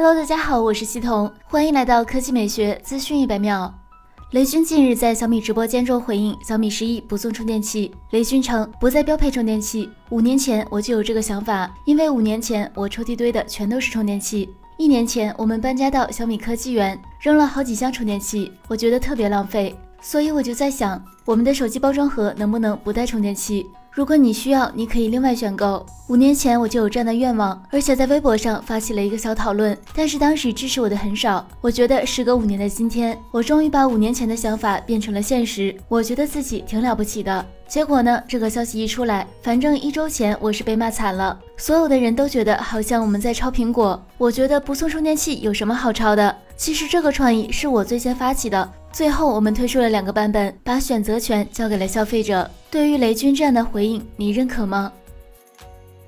Hello，大家好，我是西彤，欢迎来到科技美学资讯一百秒。雷军近日在小米直播间中回应小米十一不送充电器，雷军称不再标配充电器。五年前我就有这个想法，因为五年前我抽屉堆的全都是充电器。一年前我们搬家到小米科技园，扔了好几箱充电器，我觉得特别浪费，所以我就在想，我们的手机包装盒能不能不带充电器？如果你需要，你可以另外选购。五年前我就有这样的愿望，而且在微博上发起了一个小讨论，但是当时支持我的很少。我觉得时隔五年的今天，我终于把五年前的想法变成了现实，我觉得自己挺了不起的。结果呢，这个消息一出来，反正一周前我是被骂惨了，所有的人都觉得好像我们在抄苹果。我觉得不送充电器有什么好抄的？其实这个创意是我最先发起的。最后，我们推出了两个版本，把选择权交给了消费者。对于雷军这样的回应，你认可吗？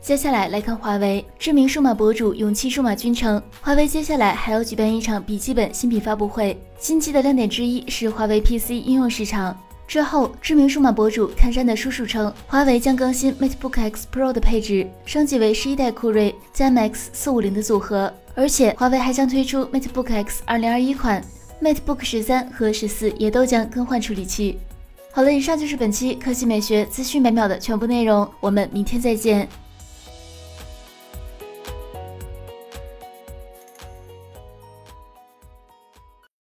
接下来来看华为，知名数码博主勇气数码君称，华为接下来还要举办一场笔记本新品发布会，新机的亮点之一是华为 PC 应用市场。之后，知名数码博主看山的叔叔称，华为将更新 MateBook X Pro 的配置，升级为十一代酷睿加 Max 四五零的组合，而且华为还将推出 MateBook X 二零二一款。MateBook 十三和十四也都将更换处理器。好了，以上就是本期科技美学资讯每秒的全部内容，我们明天再见。